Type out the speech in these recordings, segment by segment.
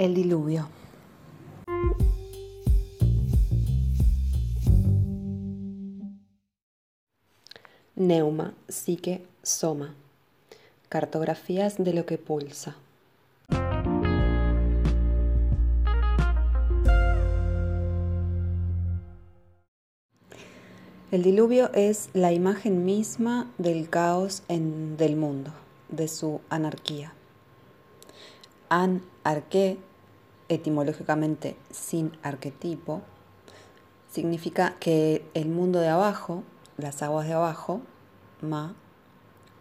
El diluvio. Neuma, psique, soma. Cartografías de lo que pulsa. El diluvio es la imagen misma del caos en, del mundo, de su anarquía. An arqué, etimológicamente sin arquetipo, significa que el mundo de abajo, las aguas de abajo, ma,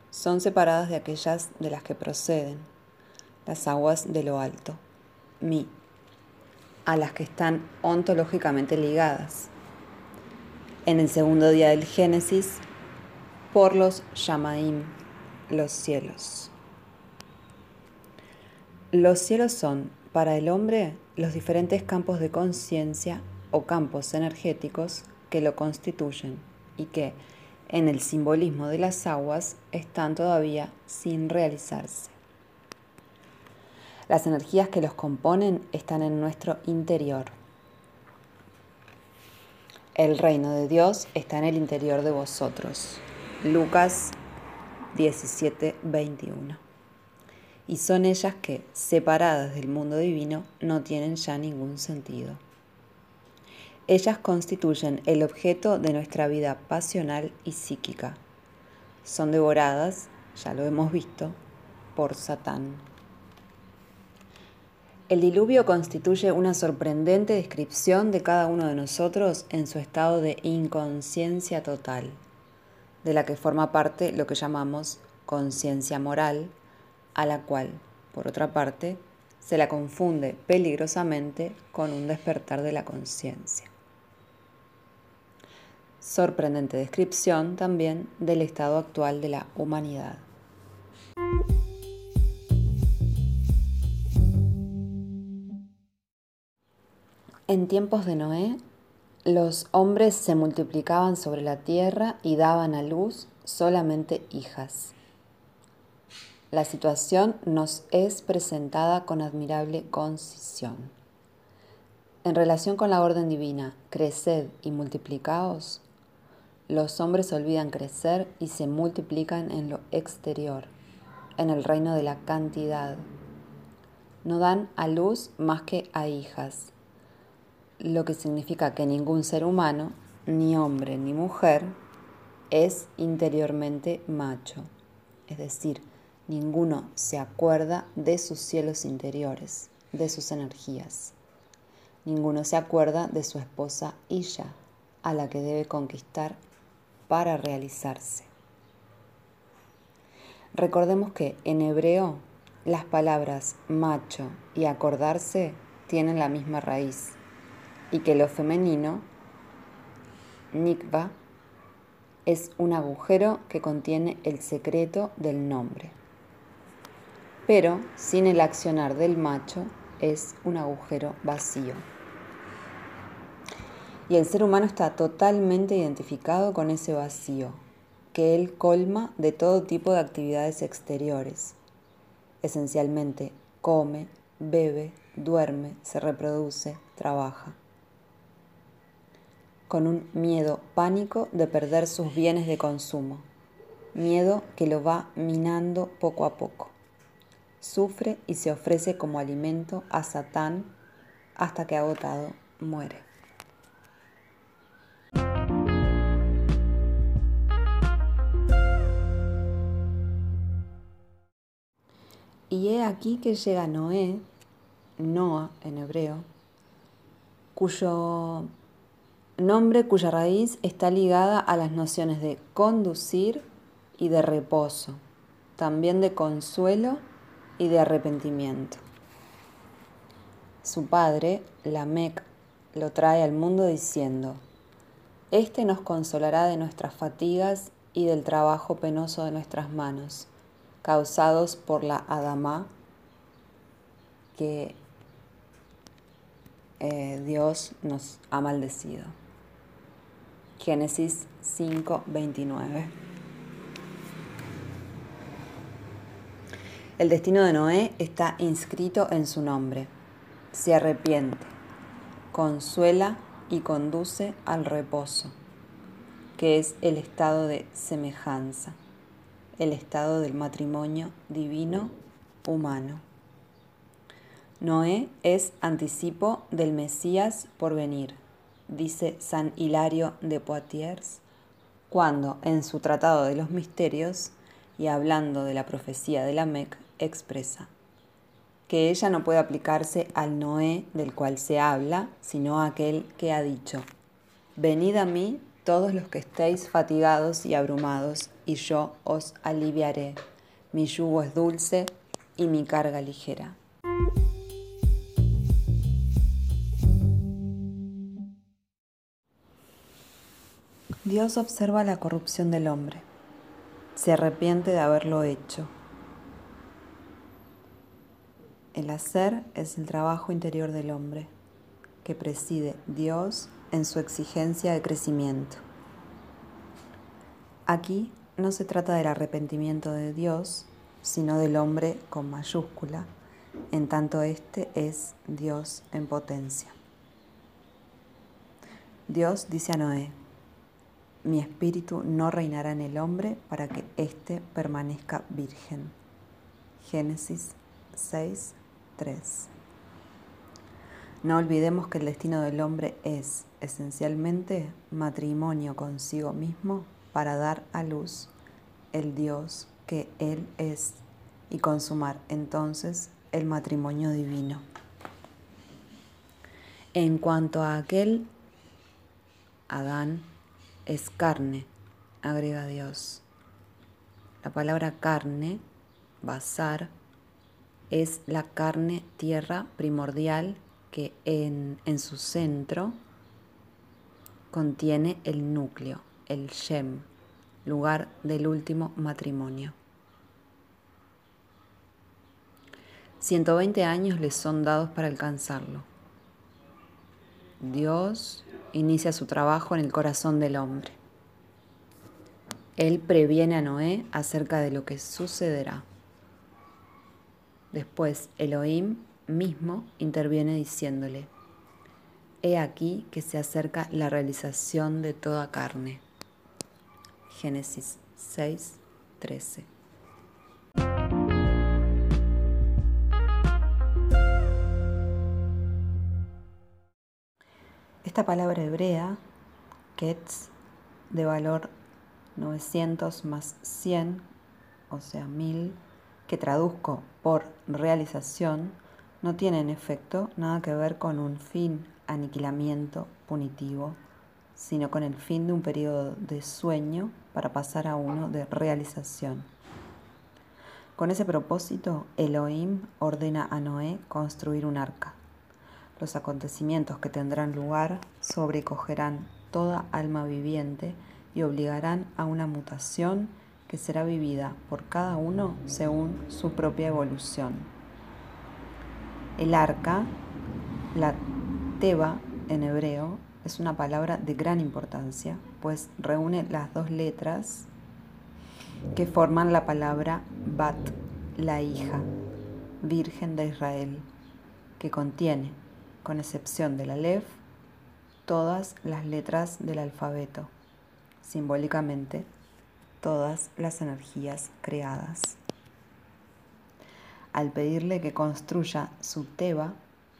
son separadas de aquellas de las que proceden, las aguas de lo alto, mi, a las que están ontológicamente ligadas en el segundo día del Génesis por los Yamaim, los cielos. Los cielos son, para el hombre, los diferentes campos de conciencia o campos energéticos que lo constituyen y que, en el simbolismo de las aguas, están todavía sin realizarse. Las energías que los componen están en nuestro interior el reino de Dios está en el interior de vosotros. Lucas 17, 21. Y son ellas que, separadas del mundo divino, no tienen ya ningún sentido. Ellas constituyen el objeto de nuestra vida pasional y psíquica. Son devoradas, ya lo hemos visto, por Satán. El diluvio constituye una sorprendente descripción de cada uno de nosotros en su estado de inconsciencia total, de la que forma parte lo que llamamos conciencia moral, a la cual, por otra parte, se la confunde peligrosamente con un despertar de la conciencia. Sorprendente descripción también del estado actual de la humanidad. En tiempos de Noé, los hombres se multiplicaban sobre la tierra y daban a luz solamente hijas. La situación nos es presentada con admirable concisión. En relación con la orden divina, creced y multiplicaos, los hombres olvidan crecer y se multiplican en lo exterior, en el reino de la cantidad. No dan a luz más que a hijas lo que significa que ningún ser humano, ni hombre ni mujer, es interiormente macho. Es decir, ninguno se acuerda de sus cielos interiores, de sus energías. Ninguno se acuerda de su esposa Isha, a la que debe conquistar para realizarse. Recordemos que en hebreo las palabras macho y acordarse tienen la misma raíz y que lo femenino, nikva, es un agujero que contiene el secreto del nombre. Pero sin el accionar del macho es un agujero vacío. Y el ser humano está totalmente identificado con ese vacío, que él colma de todo tipo de actividades exteriores. Esencialmente come, bebe, duerme, se reproduce, trabaja con un miedo pánico de perder sus bienes de consumo, miedo que lo va minando poco a poco. Sufre y se ofrece como alimento a Satán hasta que agotado muere. Y he aquí que llega Noé, Noah en hebreo, cuyo nombre cuya raíz está ligada a las nociones de conducir y de reposo, también de consuelo y de arrepentimiento. Su padre, Lamec, lo trae al mundo diciendo, Este nos consolará de nuestras fatigas y del trabajo penoso de nuestras manos, causados por la Adamá que eh, Dios nos ha maldecido. Génesis 5:29. El destino de Noé está inscrito en su nombre. se arrepiente, consuela y conduce al reposo, que es el estado de semejanza, el estado del matrimonio divino humano. Noé es anticipo del Mesías por venir, dice San Hilario de Poitiers, cuando en su Tratado de los Misterios y hablando de la profecía de la Mec expresa que ella no puede aplicarse al Noé del cual se habla, sino a aquel que ha dicho, Venid a mí todos los que estéis fatigados y abrumados, y yo os aliviaré. Mi yugo es dulce y mi carga ligera. Dios observa la corrupción del hombre, se arrepiente de haberlo hecho. El hacer es el trabajo interior del hombre, que preside Dios en su exigencia de crecimiento. Aquí no se trata del arrepentimiento de Dios, sino del hombre con mayúscula, en tanto éste es Dios en potencia. Dios dice a Noé, mi espíritu no reinará en el hombre para que éste permanezca virgen. Génesis 6, 3. No olvidemos que el destino del hombre es esencialmente matrimonio consigo mismo para dar a luz el Dios que Él es y consumar entonces el matrimonio divino. En cuanto a aquel, Adán es carne, agrega Dios. La palabra carne, basar, es la carne tierra primordial que en, en su centro contiene el núcleo, el Shem, lugar del último matrimonio. 120 años les son dados para alcanzarlo. Dios inicia su trabajo en el corazón del hombre. Él previene a Noé acerca de lo que sucederá. Después Elohim mismo interviene diciéndole, He aquí que se acerca la realización de toda carne. Génesis 6, 13. Esta palabra hebrea, ketz, de valor 900 más 100, o sea 1000, que traduzco por realización, no tiene en efecto nada que ver con un fin aniquilamiento punitivo, sino con el fin de un periodo de sueño para pasar a uno de realización. Con ese propósito, Elohim ordena a Noé construir un arca. Los acontecimientos que tendrán lugar sobrecogerán toda alma viviente y obligarán a una mutación que será vivida por cada uno según su propia evolución. El arca, la teba en hebreo, es una palabra de gran importancia, pues reúne las dos letras que forman la palabra Bat, la hija, Virgen de Israel, que contiene con excepción de la Aleph, todas las letras del alfabeto, simbólicamente todas las energías creadas. Al pedirle que construya su Teba,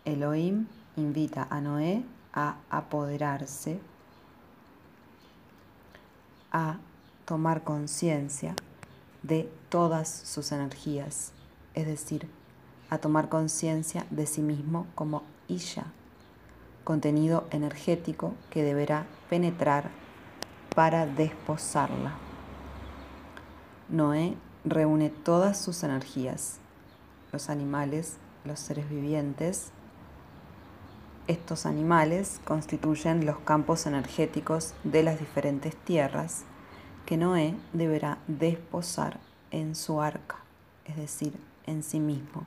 Elohim invita a Noé a apoderarse, a tomar conciencia de todas sus energías, es decir, a tomar conciencia de sí mismo como Isha, contenido energético que deberá penetrar para desposarla. Noé reúne todas sus energías, los animales, los seres vivientes. Estos animales constituyen los campos energéticos de las diferentes tierras que Noé deberá desposar en su arca, es decir, en sí mismo.